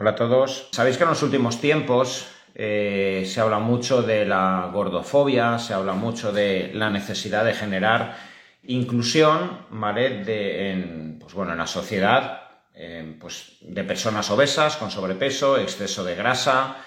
Hola a todos. Sabéis que en los últimos tiempos eh, se habla mucho de la gordofobia, se habla mucho de la necesidad de generar inclusión, ¿vale? De, en, pues bueno, en la sociedad, pues de personas obesas, con sobrepeso, exceso de grasa.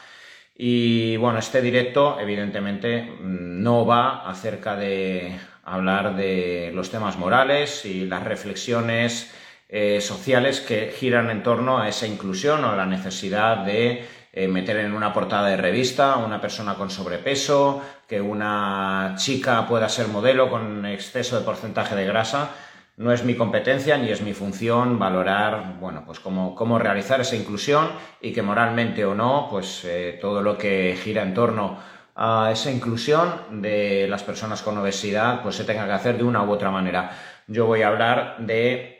Y bueno, este directo evidentemente no va acerca de hablar de los temas morales y las reflexiones eh, sociales que giran en torno a esa inclusión o a la necesidad de eh, meter en una portada de revista a una persona con sobrepeso, que una chica pueda ser modelo con exceso de porcentaje de grasa. No es mi competencia ni es mi función valorar, bueno, pues cómo, cómo realizar esa inclusión y que moralmente o no, pues eh, todo lo que gira en torno a esa inclusión de las personas con obesidad, pues se tenga que hacer de una u otra manera. Yo voy a hablar de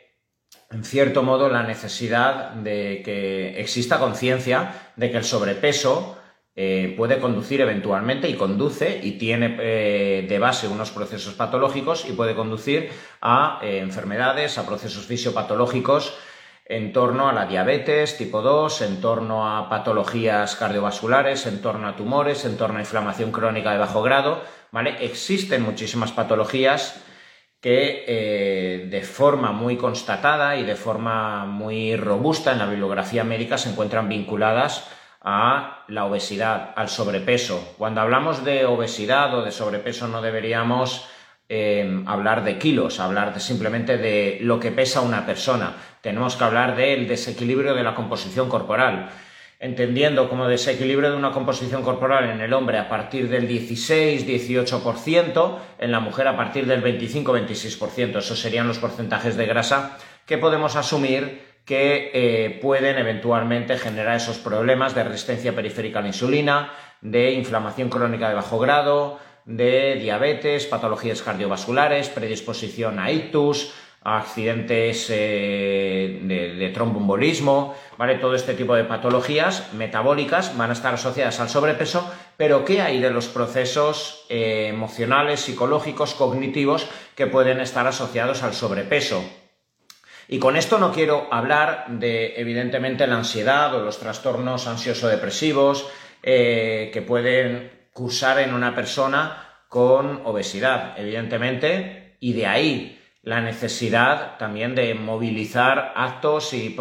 en cierto modo, la necesidad de que exista conciencia de que el sobrepeso eh, puede conducir eventualmente y conduce y tiene eh, de base unos procesos patológicos y puede conducir a eh, enfermedades, a procesos fisiopatológicos en torno a la diabetes tipo 2, en torno a patologías cardiovasculares, en torno a tumores, en torno a inflamación crónica de bajo grado, ¿vale? Existen muchísimas patologías que eh, de forma muy constatada y de forma muy robusta en la bibliografía médica se encuentran vinculadas a la obesidad, al sobrepeso. Cuando hablamos de obesidad o de sobrepeso no deberíamos eh, hablar de kilos, hablar simplemente de lo que pesa una persona. Tenemos que hablar del desequilibrio de la composición corporal entendiendo como desequilibrio de una composición corporal en el hombre a partir del 16-18%, en la mujer a partir del 25-26%. Esos serían los porcentajes de grasa que podemos asumir que eh, pueden eventualmente generar esos problemas de resistencia periférica a la insulina, de inflamación crónica de bajo grado, de diabetes, patologías cardiovasculares, predisposición a ictus, accidentes eh, de, trombombolismo, ¿vale? Todo este tipo de patologías metabólicas van a estar asociadas al sobrepeso, pero ¿qué hay de los procesos eh, emocionales, psicológicos, cognitivos que pueden estar asociados al sobrepeso? Y con esto no quiero hablar de, evidentemente, la ansiedad o los trastornos ansioso-depresivos eh, que pueden cursar en una persona con obesidad, evidentemente, y de ahí la necesidad también de movilizar actos y,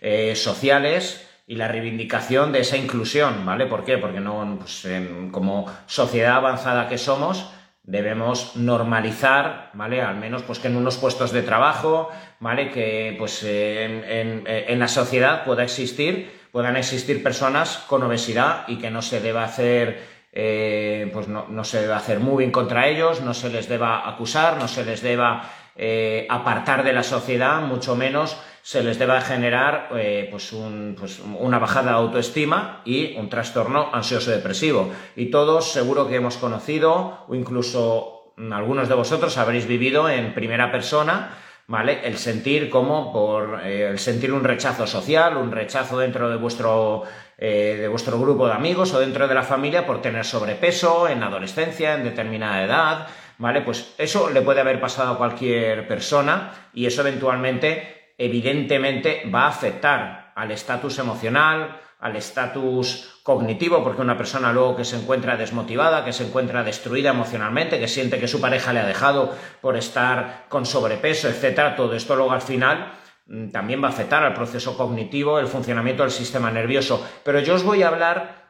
eh, sociales y la reivindicación de esa inclusión, ¿vale? ¿Por qué? Porque no, pues, como sociedad avanzada que somos, debemos normalizar, ¿vale? Al menos pues que en unos puestos de trabajo, ¿vale? Que pues en, la sociedad pueda existir, puedan existir personas con obesidad y que no se deba hacer, eh, pues no, no se debe hacer moving contra ellos, no se les deba acusar, no se les deba eh, apartar de la sociedad, mucho menos se les deba generar eh, pues, pues una bajada de autoestima y un trastorno ansioso-depresivo. Y todos seguro que hemos conocido, o incluso algunos de vosotros habréis vivido en primera persona, ¿vale? El sentir como por eh, el sentir un rechazo social, un rechazo dentro de vuestro de vuestro grupo de amigos o dentro de la familia por tener sobrepeso en adolescencia, en determinada edad, ¿vale? Pues eso le puede haber pasado a cualquier persona y eso eventualmente, evidentemente, va a afectar al estatus emocional, al estatus cognitivo, porque una persona luego que se encuentra desmotivada, que se encuentra destruida emocionalmente, que siente que su pareja le ha dejado por estar con sobrepeso, etcétera, todo esto luego al final mm, también va a afectar al proceso cognitivo, el funcionamiento del sistema nervioso. Pero yo os voy a hablar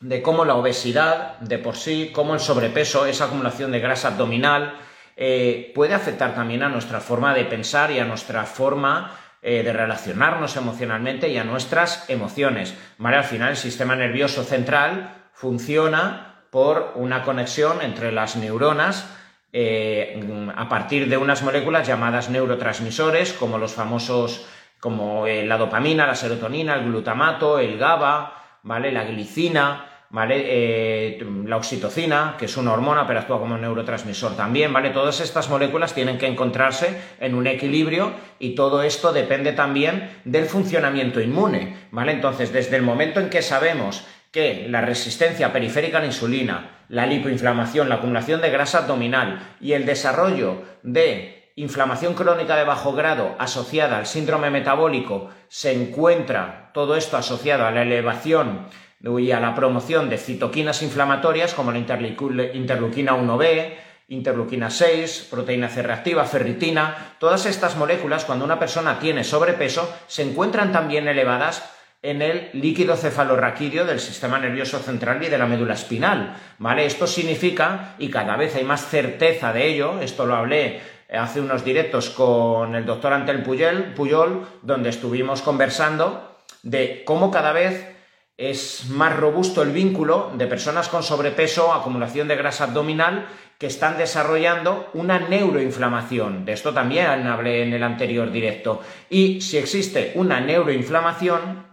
de cómo la obesidad de por sí, cómo el sobrepeso, esa acumulación de grasa abdominal, eh, puede afectar también a nuestra forma de pensar y a nuestra forma eh, de relacionarnos emocionalmente y a nuestras emociones. Al final el sistema nervioso central funciona por una conexión entre las neuronas eh, a partir de unas moléculas llamadas neurotransmisores, como los famosos, como la dopamina, la serotonina, el glutamato, el GABA, ¿vale? La glicina, ¿vale? Eh, la oxitocina, que es una hormona, pero actúa como neurotransmisor también, ¿vale? Todas estas moléculas tienen que encontrarse en un equilibrio y todo esto depende también del funcionamiento inmune, ¿vale? Entonces, desde el momento en que sabemos que la resistencia periférica a la insulina, la lipoinflamación, la acumulación de grasa abdominal y el desarrollo de inflamación crónica de bajo grado asociada al síndrome metabólico, se encuentra todo esto asociado a la elevación y a la promoción de citoquinas inflamatorias como la interleuquina 1b, interleuquina 6, proteína C reactiva, ferritina. Todas estas moléculas, cuando una persona tiene sobrepeso, se encuentran también elevadas en el líquido cefalorraquídeo del sistema nervioso central y de la médula espinal, ¿vale? Esto significa, y cada vez hay más certeza de ello, esto lo hablé hace unos directos con el doctor Antel Puyol, Puyol donde estuvimos conversando de cómo cada vez es más robusto el vínculo de personas con sobrepeso, acumulación de grasa abdominal, que están desarrollando una neuroinflamación. De esto también hablé en el anterior directo. Y si existe una neuroinflamación,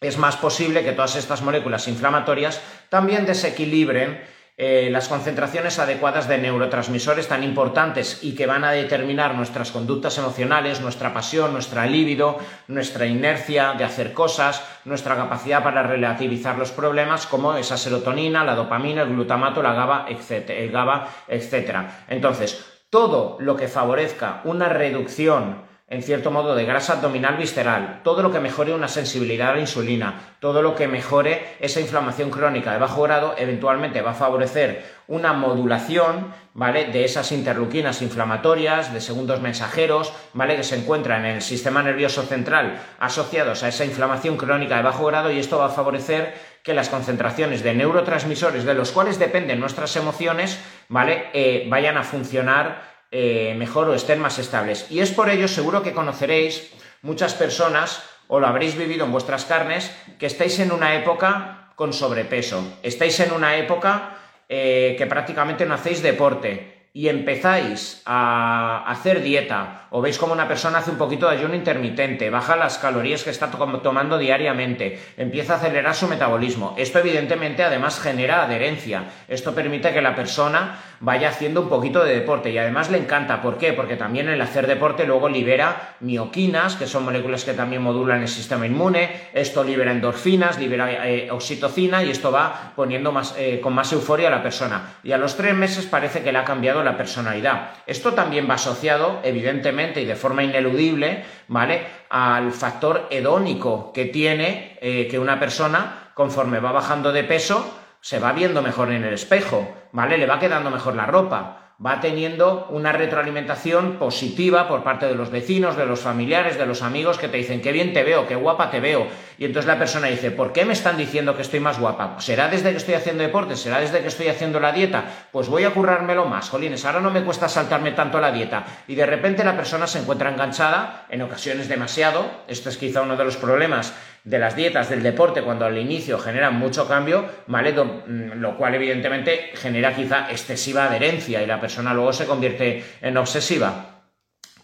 es más posible que todas estas moléculas inflamatorias también desequilibren eh, las concentraciones adecuadas de neurotransmisores tan importantes y que van a determinar nuestras conductas emocionales, nuestra pasión, nuestra libido, nuestra inercia de hacer cosas, nuestra capacidad para relativizar los problemas, como esa serotonina, la dopamina, el glutamato, la GABA, el GABA, etc. Entonces, todo lo que favorezca una reducción en cierto modo, de grasa abdominal visceral, todo lo que mejore una sensibilidad a la insulina, todo lo que mejore esa inflamación crónica de bajo grado, eventualmente va a favorecer una modulación, ¿vale? De esas interleuquinas inflamatorias, de segundos mensajeros, ¿vale? Que se encuentran en el sistema nervioso central asociados a esa inflamación crónica de bajo grado y esto va a favorecer que las concentraciones de neurotransmisores de los cuales dependen nuestras emociones, ¿vale? Eh, vayan a funcionar eh, mejor o estén más estables. Y es por ello, seguro que conoceréis muchas personas, o lo habréis vivido en vuestras carnes, que estáis en una época con sobrepeso. Estáis en una época eh, que prácticamente no hacéis deporte y empezáis a hacer dieta o veis como una persona hace un poquito de ayuno intermitente, baja las calorías que está tomando diariamente, empieza a acelerar su metabolismo. Esto evidentemente además genera adherencia. Esto permite que la persona vaya haciendo un poquito de deporte y además le encanta. ¿Por qué? Porque también el hacer deporte luego libera mioquinas, que son moléculas que también modulan el sistema inmune. Esto libera endorfinas, libera eh, oxitocina y esto va poniendo más, eh, con más euforia a la persona. Y a los tres meses parece que le ha cambiado la personalidad. Esto también va asociado, evidentemente y de forma ineludible, ¿vale? Al factor hedónico que tiene eh, que una persona, conforme va bajando de peso, se va viendo mejor en el espejo, ¿vale? Le va quedando mejor la ropa va teniendo una retroalimentación positiva por parte de los vecinos, de los familiares, de los amigos que te dicen qué bien te veo, qué guapa te veo. Y entonces la persona dice, ¿por qué me están diciendo que estoy más guapa? ¿Será desde que estoy haciendo deporte? ¿Será desde que estoy haciendo la dieta? Pues voy a currármelo más, jolines, ahora no me cuesta saltarme tanto la dieta. Y de repente la persona se encuentra enganchada, en ocasiones demasiado, esto es quizá uno de los problemas de las dietas del deporte cuando al inicio generan mucho cambio, ¿vale? Mm, lo cual evidentemente genera quizá excesiva adherencia y la persona luego se convierte en obsesiva.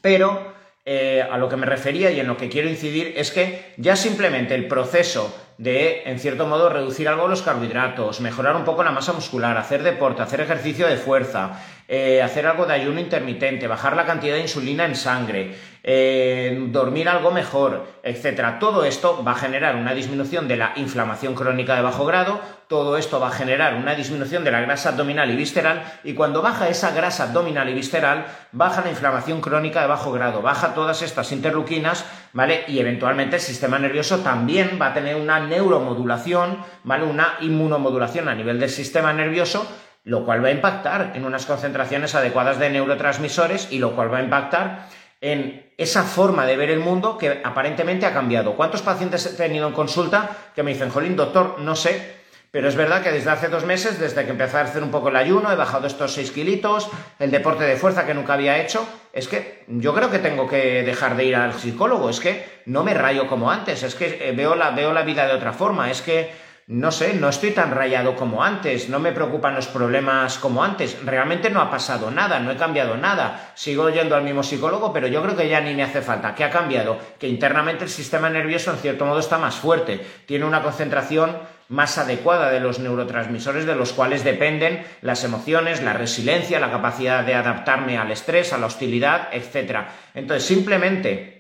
Pero eh, a lo que me refería y en lo que quiero incidir es que ya simplemente el proceso de, en cierto modo, reducir algo los carbohidratos, mejorar un poco la masa muscular, hacer deporte, hacer ejercicio de fuerza, eh, hacer algo de ayuno intermitente, bajar la cantidad de insulina en sangre, eh, dormir algo mejor, etcétera. Todo esto va a generar una disminución de la inflamación crónica de bajo grado, todo esto va a generar una disminución de la grasa abdominal y visceral, y cuando baja esa grasa abdominal y visceral, baja la inflamación crónica de bajo grado, baja todas estas interleuquinas, ¿vale? Y eventualmente el sistema nervioso también va a tener una neuromodulación, ¿vale? Una inmunomodulación a nivel del sistema nervioso, lo cual va a impactar en unas concentraciones adecuadas de neurotransmisores y lo cual va a impactar en esa forma de ver el mundo que aparentemente ha cambiado. ¿Cuántos pacientes he tenido en consulta que me dicen, Jolín, doctor, no sé, pero es verdad que desde hace dos meses, desde que empecé a hacer un poco el ayuno, he bajado estos 6 kilitos, el deporte de fuerza que nunca había hecho, es que yo creo que tengo que dejar de ir al psicólogo, es que no me rayo como antes, es que eh, veo la, veo la vida de otra forma, es que no sé, no estoy tan rayado como antes, no me preocupan los problemas como antes, realmente no ha pasado nada, no he cambiado nada, sigo yendo al mismo psicólogo, pero yo creo que ya ni me hace falta. ¿Qué ha cambiado? Que internamente el sistema nervioso en cierto modo está más fuerte, tiene una concentración más adecuada de los neurotransmisores de los cuales dependen las emociones, la resiliencia, la capacidad de adaptarme al estrés, a la hostilidad, etc. Entonces, simplemente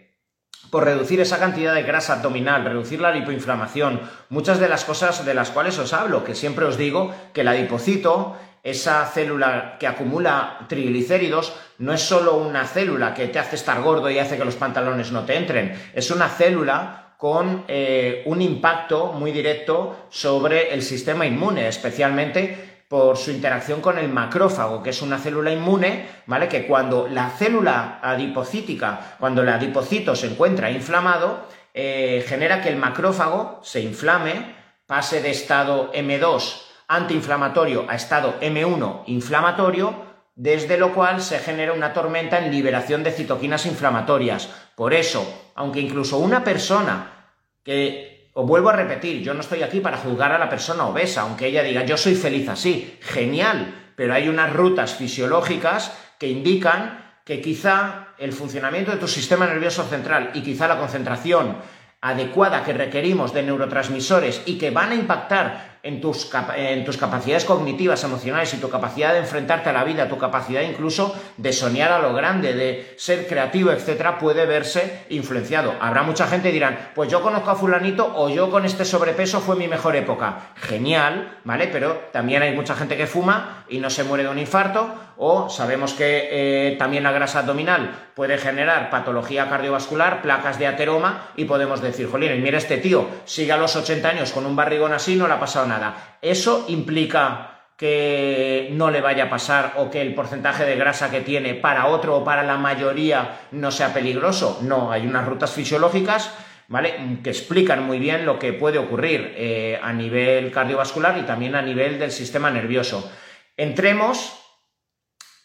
por reducir esa cantidad de grasa abdominal, reducir la lipoinflamación, muchas de las cosas de las cuales os hablo, que siempre os digo que el adipocito, esa célula que acumula triglicéridos, no es solo una célula que te hace estar gordo y hace que los pantalones no te entren, es una célula con eh, un impacto muy directo sobre el sistema inmune, especialmente por su interacción con el macrófago, que es una célula inmune, ¿vale? Que cuando la célula adipocítica, cuando el adipocito se encuentra inflamado, eh, genera que el macrófago se inflame, pase de estado M2 antiinflamatorio a estado M1 inflamatorio, desde lo cual se genera una tormenta en liberación de citoquinas inflamatorias. Por eso, aunque incluso una persona que os vuelvo a repetir, yo no estoy aquí para juzgar a la persona obesa, aunque ella diga yo soy feliz así, genial, pero hay unas rutas fisiológicas que indican que quizá el funcionamiento de tu sistema nervioso central y quizá la concentración adecuada que requerimos de neurotransmisores y que van a impactar en tus, en tus, capacidades cognitivas, emocionales y tu capacidad de enfrentarte a la vida, tu capacidad incluso de soñar a lo grande, de ser creativo, etcétera, puede verse influenciado. Habrá mucha gente que dirán, pues yo conozco a fulanito o yo con este sobrepeso fue mi mejor época. Genial, ¿vale? Pero también hay mucha gente que fuma y no se muere de un infarto o sabemos que eh, también la grasa abdominal puede generar patología cardiovascular, placas de ateroma y podemos decir, jolín, mira este tío, sigue a los 80 años con un barrigón así, no le ha pasado nada ¿Eso implica que no le vaya a pasar o que el porcentaje de grasa que tiene para otro o para la mayoría no sea peligroso? No, hay unas rutas fisiológicas ¿vale? que explican muy bien lo que puede ocurrir eh, a nivel cardiovascular y también a nivel del sistema nervioso. Entremos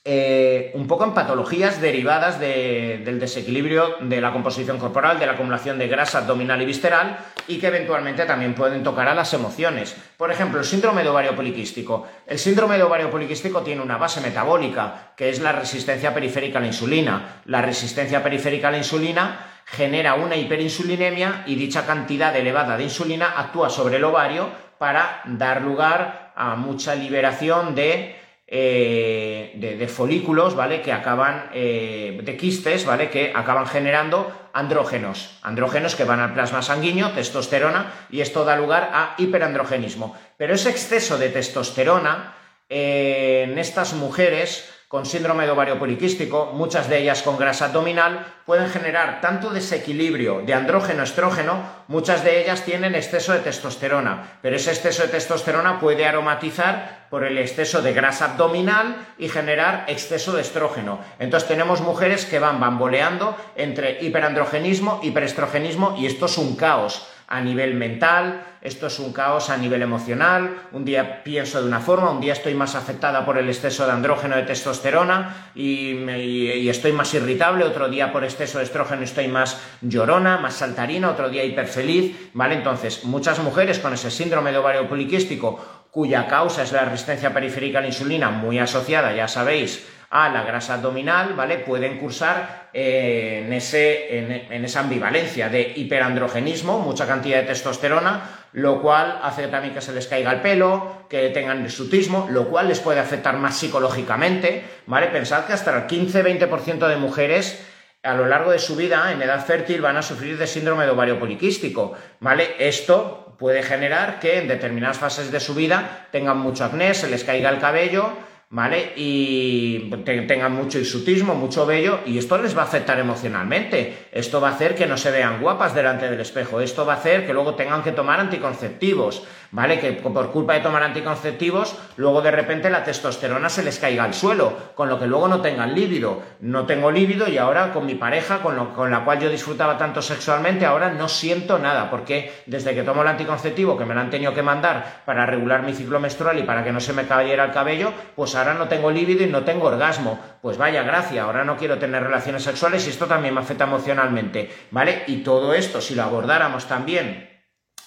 eh, un poco en patologías derivadas del desequilibrio de la composición corporal, de la acumulación de grasa abdominal y visceral y que eventualmente también pueden tocar a las emociones. Por ejemplo, el síndrome de ovario poliquístico. El síndrome de ovario poliquístico tiene una base metabólica, que es la resistencia periférica a la insulina. La resistencia periférica a la insulina genera una hiperinsulinemia y dicha cantidad elevada de insulina actúa sobre el ovario para dar lugar a mucha liberación de eh, de, folículos, ¿vale? Que acaban, eh, de quistes, ¿vale? Que acaban generando andrógenos, andrógenos que van al plasma sanguíneo, testosterona, y esto da lugar a hiperandrogenismo. Pero ese exceso de testosterona eh, en estas mujeres con síndrome de ovario poliquístico, muchas de ellas con grasa abdominal, pueden generar tanto desequilibrio de andrógeno-estrógeno, muchas de ellas tienen exceso de testosterona, pero ese exceso de testosterona puede aromatizar por el exceso de grasa abdominal y generar exceso de estrógeno. Entonces tenemos mujeres que van bamboleando entre hiperandrogenismo, hiperestrogenismo y esto es un caos a nivel mental, esto es un caos a nivel emocional, un día pienso de una forma, un día estoy más afectada por el exceso de andrógeno de testosterona y, estoy más irritable, otro día por exceso de estrógeno estoy más llorona, más saltarina, otro día hiperfeliz, ¿vale? Entonces, muchas mujeres con ese síndrome de ovario poliquístico, cuya causa es la resistencia periférica a la insulina, muy asociada, ya sabéis, a la grasa abdominal, ¿vale? Pueden cursar eh, en, ese, en, esa ambivalencia de hiperandrogenismo, mucha cantidad de testosterona, lo cual hace también que se les caiga el pelo, que tengan hirsutismo, lo cual les puede afectar más psicológicamente, ¿vale? Pensad que hasta el 15-20% de mujeres a lo largo de su vida, en edad fértil, van a sufrir de síndrome de ovario poliquístico, ¿vale? Esto puede generar que en determinadas fases de su vida tengan mucho acné, se les caiga el cabello, ¿vale? Y tengan mucho hirsutismo, mucho vello, y esto les va a afectar emocionalmente. Esto va a hacer que no se vean guapas delante del espejo. Esto va a hacer que luego tengan que tomar anticonceptivos, ¿vale? Que por culpa de tomar anticonceptivos, luego de repente la testosterona se les caiga al suelo, con lo que luego no tengan líbido. No tengo líbido y ahora con mi pareja, con, con la cual yo disfrutaba tanto sexualmente, ahora no siento nada, porque desde que tomo el anticonceptivo, que me lo han tenido que mandar para regular mi ciclo menstrual y para que no se me cayera el cabello, pues ahora no tengo líbido y no tengo orgasmo. Pues vaya gracia, ahora no quiero tener relaciones sexuales y esto también me afecta emocionalmente, ¿vale? Y todo esto, si lo abordáramos también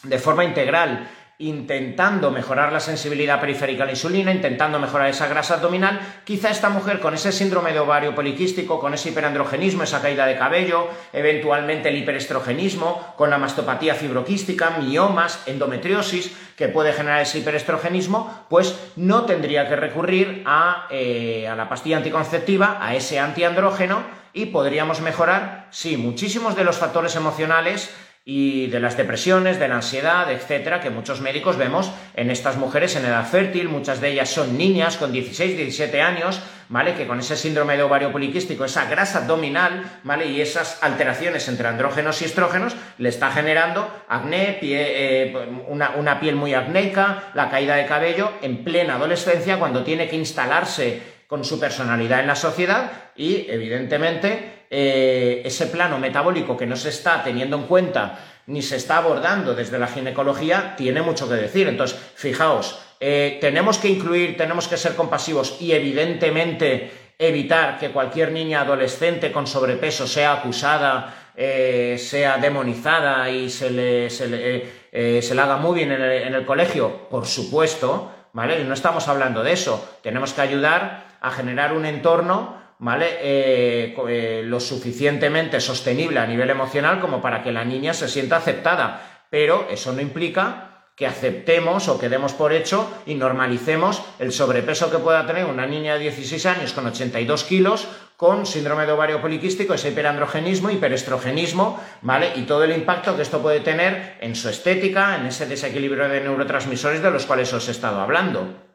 de forma integral intentando mejorar la sensibilidad periférica a la insulina, intentando mejorar esa grasa abdominal, quizá esta mujer con ese síndrome de ovario poliquístico, con ese hiperandrogenismo, esa caída de cabello, eventualmente el hiperestrogenismo, con la mastopatía fibroquística, miomas, endometriosis, que puede generar ese hiperestrogenismo, pues no tendría que recurrir a, eh, a la pastilla anticonceptiva, a ese antiandrógeno, y podríamos mejorar, sí, muchísimos de los factores emocionales y de las depresiones, de la ansiedad, etcétera, que muchos médicos vemos en estas mujeres en edad fértil, muchas de ellas son niñas con 16, 17 años, ¿vale? Que con ese síndrome de ovario poliquístico, esa grasa abdominal, ¿vale? Y esas alteraciones entre andrógenos y estrógenos le está generando acné, eh, una, una piel muy acnéica, la caída de cabello en plena adolescencia cuando tiene que instalarse con su personalidad en la sociedad y, evidentemente, eh, ese plano metabólico que no se está teniendo en cuenta ni se está abordando desde la ginecología tiene mucho que decir. Entonces, fijaos, eh, tenemos que incluir, tenemos que ser compasivos y, evidentemente, evitar que cualquier niña adolescente con sobrepeso sea acusada, eh, sea demonizada y se le, se le, se le haga muy bien en el, en el colegio, por supuesto, ¿vale? No estamos hablando de eso. Tenemos que ayudar a generar un entorno ¿vale? Eh, eh, lo suficientemente sostenible a nivel emocional como para que la niña se sienta aceptada. Pero eso no implica que aceptemos o que demos por hecho y normalicemos el sobrepeso que pueda tener una niña de 16 años con 82 kilos con síndrome de ovario poliquístico, ese hiperandrogenismo, hiperestrogenismo, ¿vale? Y todo el impacto que esto puede tener en su estética, en ese desequilibrio de neurotransmisores de los cuales os he estado hablando.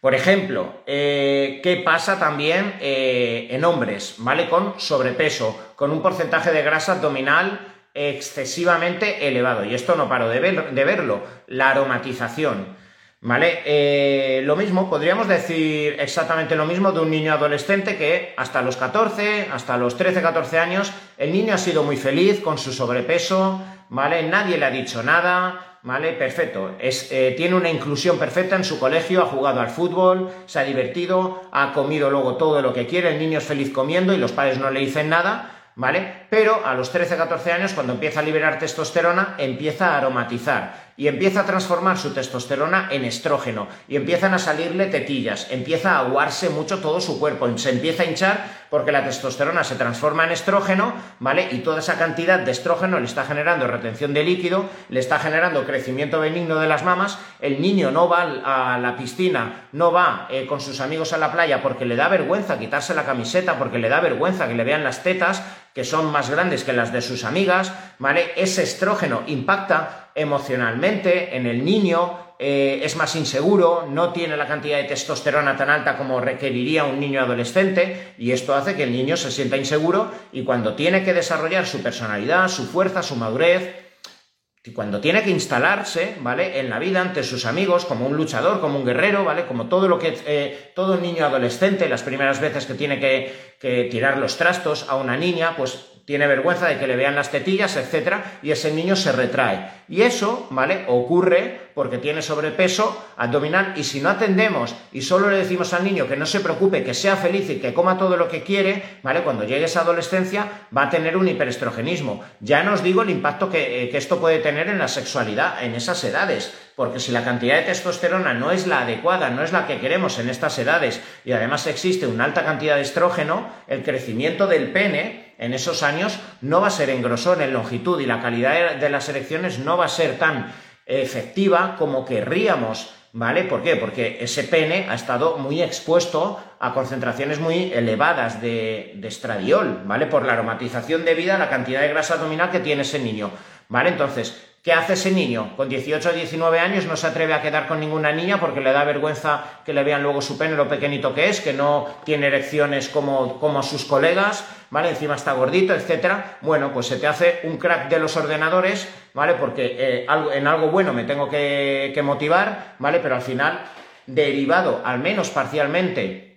Por ejemplo, eh, ¿qué pasa también eh, en hombres, ¿vale? Con sobrepeso, con un porcentaje de grasa abdominal excesivamente elevado. Y esto no paro de, verlo. La aromatización. ¿Vale? Eh, lo mismo, podríamos decir exactamente lo mismo de un niño adolescente que hasta los 14, hasta los 13, 14 años, el niño ha sido muy feliz con su sobrepeso, ¿vale? Nadie le ha dicho nada, ¿vale? Perfecto. Eh, tiene una inclusión perfecta en su colegio, ha jugado al fútbol, se ha divertido, ha comido luego todo lo que quiere, el niño es feliz comiendo y los padres no le dicen nada, ¿vale? Pero a los 13-14 años, cuando empieza a liberar testosterona, empieza a aromatizar y empieza a transformar su testosterona en estrógeno y empiezan a salirle tetillas, empieza a aguarse mucho todo su cuerpo, se empieza a hinchar porque la testosterona se transforma en estrógeno, ¿vale? Y toda esa cantidad de estrógeno le está generando retención de líquido, le está generando crecimiento benigno de las mamas, el niño no va a la piscina, no va eh, con sus amigos a la playa porque le da vergüenza quitarse la camiseta, porque le da vergüenza que le vean las tetas, que son más grandes que las de sus amigas, ¿vale? Ese estrógeno impacta emocionalmente en el niño, eh, es más inseguro, no tiene la cantidad de testosterona tan alta como requeriría un niño adolescente y esto hace que el niño se sienta inseguro y cuando tiene que desarrollar su personalidad, su fuerza, su madurez, cuando tiene que instalarse, ¿vale? En la vida ante sus amigos, como un luchador, como un guerrero, ¿vale? Como todo lo que eh, todo niño adolescente, las primeras veces que tiene que, que tirar los trastos a una niña, pues tiene vergüenza de que le vean las tetillas, etcétera, y ese niño se retrae. Y eso, ¿vale? Ocurre porque tiene sobrepeso abdominal y si no atendemos y solo le decimos al niño que no se preocupe, que sea feliz y que coma todo lo que quiere, ¿vale? Cuando llegue esa adolescencia va a tener un hiperestrogenismo. Ya nos digo el impacto que, eh, que esto puede tener en la sexualidad en esas edades, porque si la cantidad de testosterona no es la adecuada, no es la que queremos en estas edades y además existe una alta cantidad de estrógeno, el crecimiento del pene en esos años no va a ser en grosor, en longitud y la calidad de las erecciones no va a ser tan efectiva como querríamos, ¿vale? ¿Por qué? Porque ese pene ha estado muy expuesto a concentraciones muy elevadas de estradiol, ¿vale? Por la aromatización debida a la cantidad de grasa abdominal que tiene ese niño, ¿vale? Entonces, ¿Qué hace ese niño? Con 18 o 19 años no se atreve a quedar con ninguna niña porque le da vergüenza que le vean luego su pene lo pequeñito que es, que no tiene erecciones como, como sus colegas, ¿vale? Encima está gordito, etcétera. Bueno, pues se te hace un crack de los ordenadores, ¿vale? Porque eh, en algo bueno me tengo que, que motivar, ¿vale? Pero al final, derivado, al menos parcialmente,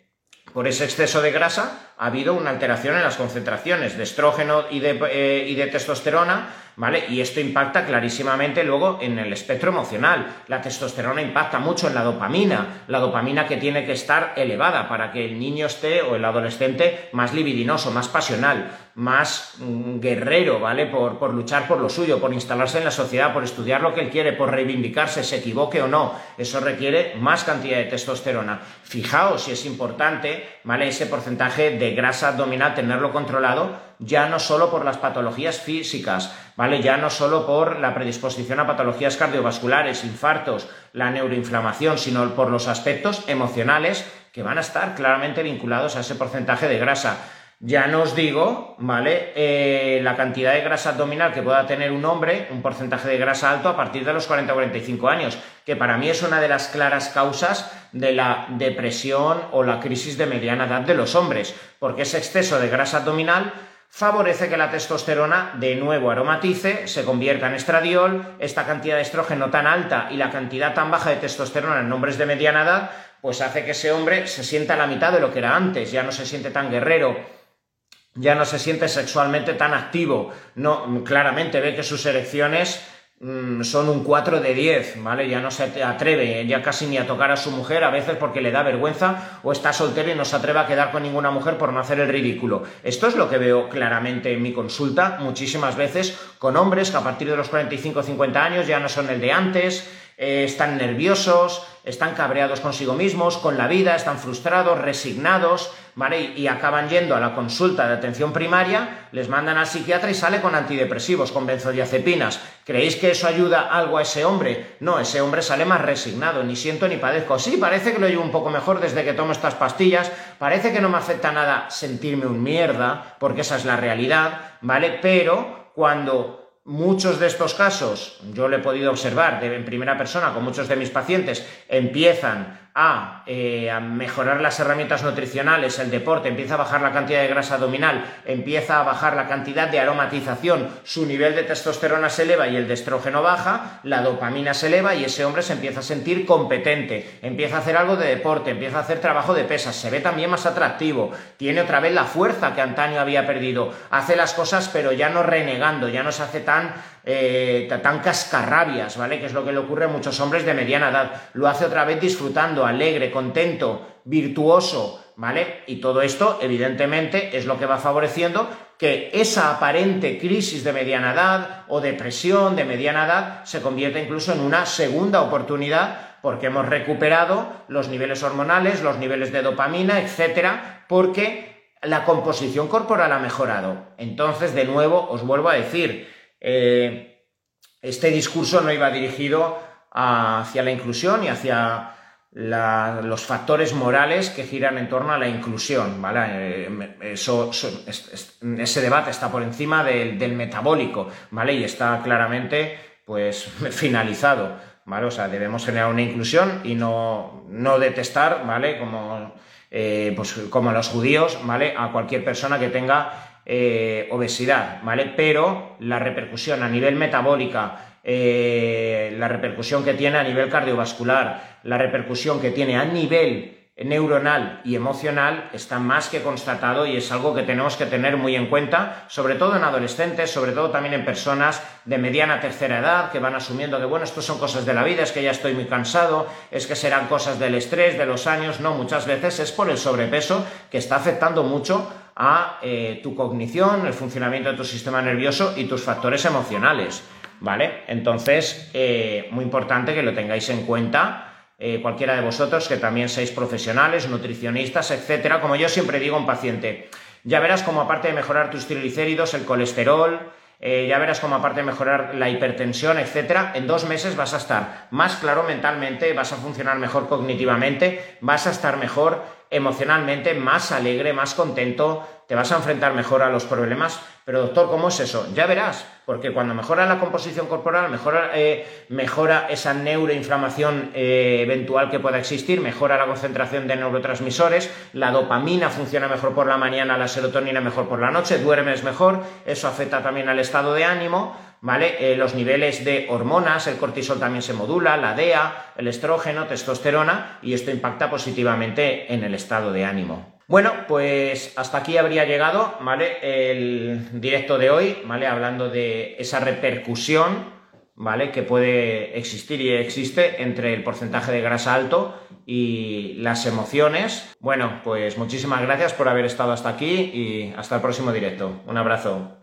por ese exceso de grasa, ha habido una alteración en las concentraciones de estrógeno y de, eh, y de testosterona ¿vale? Y esto impacta clarísimamente luego en el espectro emocional. La testosterona impacta mucho en la dopamina, la dopamina que tiene que estar elevada para que el niño esté o el adolescente más libidinoso, más pasional, más mm, guerrero, ¿vale? Por, por luchar por lo suyo, por instalarse en la sociedad, por estudiar lo que él quiere, por reivindicarse, se equivoque o no. Eso requiere más cantidad de testosterona. Fijaos si es importante, ¿vale? Ese porcentaje de grasa abdominal, tenerlo controlado, ya no solo por las patologías físicas, ¿vale? Ya no solo por la predisposición a patologías cardiovasculares, infartos, la neuroinflamación, sino por los aspectos emocionales que van a estar claramente vinculados a ese porcentaje de grasa. Ya no os digo, ¿vale? Eh, la cantidad de grasa abdominal que pueda tener un hombre, un porcentaje de grasa alto a partir de los 40-45 años, que para mí es una de las claras causas de la depresión o la crisis de mediana edad de los hombres, porque ese exceso de grasa abdominal favorece que la testosterona de nuevo aromatice, se convierta en estradiol, esta cantidad de estrógeno tan alta y la cantidad tan baja de testosterona en hombres de mediana edad, pues hace que ese hombre se sienta a la mitad de lo que era antes, ya no se siente tan guerrero, ya no se siente sexualmente tan activo, no, claramente ve que sus erecciones mm, son un 4 de 10, ¿vale? Ya no se atreve ya casi ni a tocar a su mujer, a veces porque le da vergüenza o está soltero y no se atreve a quedar con ninguna mujer por no hacer el ridículo. Esto es lo que veo claramente en mi consulta muchísimas veces con hombres que a partir de los 45 o 50 años ya no son el de antes, eh, están nerviosos, están cabreados consigo mismos, con la vida, están frustrados, resignados, ¿vale? Y, acaban yendo a la consulta de atención primaria, les mandan al psiquiatra y sale con antidepresivos, con benzodiazepinas. ¿Creéis que eso ayuda algo a ese hombre? No, ese hombre sale más resignado, ni siento ni padezco. Sí, parece que lo llevo un poco mejor desde que tomo estas pastillas, parece que no me afecta nada sentirme un mierda, porque esa es la realidad, ¿vale? Pero cuando muchos de estos casos, yo lo he podido observar en primera persona con muchos de mis pacientes, empiezan eh, a, mejorar las herramientas nutricionales, el deporte, empieza a bajar la cantidad de grasa abdominal, empieza a bajar la cantidad de aromatización, su nivel de testosterona se eleva y el de estrógeno baja, la dopamina se eleva y ese hombre se empieza a sentir competente, empieza a hacer algo de deporte, empieza a hacer trabajo de pesas, se ve también más atractivo, tiene otra vez la fuerza que antaño había perdido, hace las cosas pero ya no renegando, ya no se hace tan eh, tan cascarrabias, ¿vale? Que es lo que le ocurre a muchos hombres de mediana edad. Lo hace otra vez disfrutando, alegre, contento, virtuoso, ¿vale? Y todo esto, evidentemente, es lo que va favoreciendo que esa aparente crisis de mediana edad o depresión de mediana edad se convierta incluso en una segunda oportunidad porque hemos recuperado los niveles hormonales, los niveles de dopamina, etcétera, porque la composición corporal ha mejorado. Entonces, de nuevo, os vuelvo a decir, eh, este discurso no iba dirigido hacia la inclusión y hacia los factores morales que giran en torno a la inclusión, ¿vale? Eh, ese debate está por encima del, metabólico, ¿vale? Y está claramente, pues, finalizado. O sea, debemos generar una inclusión y no, no detestar, ¿vale? Como, eh, pues, como los judíos, ¿vale? A cualquier persona que tenga eh, obesidad, ¿vale? Pero la repercusión a nivel metabólica, eh, la repercusión que tiene a nivel cardiovascular, la repercusión que tiene a nivel neuronal y emocional está más que constatado y es algo que tenemos que tener muy en cuenta, sobre todo en adolescentes, sobre todo también en personas de mediana tercera edad que van asumiendo que bueno, esto son cosas de la vida, es que ya estoy muy cansado, es que serán cosas del estrés, de los años, no, muchas veces es por el sobrepeso que está afectando mucho a eh, tu cognición, el funcionamiento de tu sistema nervioso y tus factores emocionales, ¿vale? Entonces, eh, muy importante que lo tengáis en cuenta. Eh, cualquiera de vosotros que también seáis profesionales, nutricionistas, etcétera. Como yo siempre digo a un paciente, ya verás como aparte de mejorar tus triglicéridos, el colesterol, ya verás como aparte de mejorar la hipertensión, etcétera, en dos meses vas a estar más claro mentalmente, vas a funcionar mejor cognitivamente, vas a estar mejor emocionalmente más alegre, más contento, te vas a enfrentar mejor a los problemas. Pero doctor, ¿cómo es eso? Ya verás, porque cuando mejora la composición corporal, mejora, eh, mejora esa neuroinflamación eh, eventual que pueda existir, mejora la concentración de neurotransmisores, la dopamina funciona mejor por la mañana, la serotonina mejor por la noche, duermes mejor, eso afecta también al estado de ánimo, ¿vale? Eh, los niveles de hormonas, el cortisol también se modula, la DEA, el estrógeno, testosterona, y esto impacta positivamente en el estado de ánimo. Bueno, pues hasta aquí habría llegado, ¿vale? El directo de hoy, ¿vale? Hablando de esa repercusión, ¿vale? Que puede existir y existe entre el porcentaje de grasa alto y las emociones. Bueno, pues muchísimas gracias por haber estado hasta aquí y hasta el próximo directo. Un abrazo.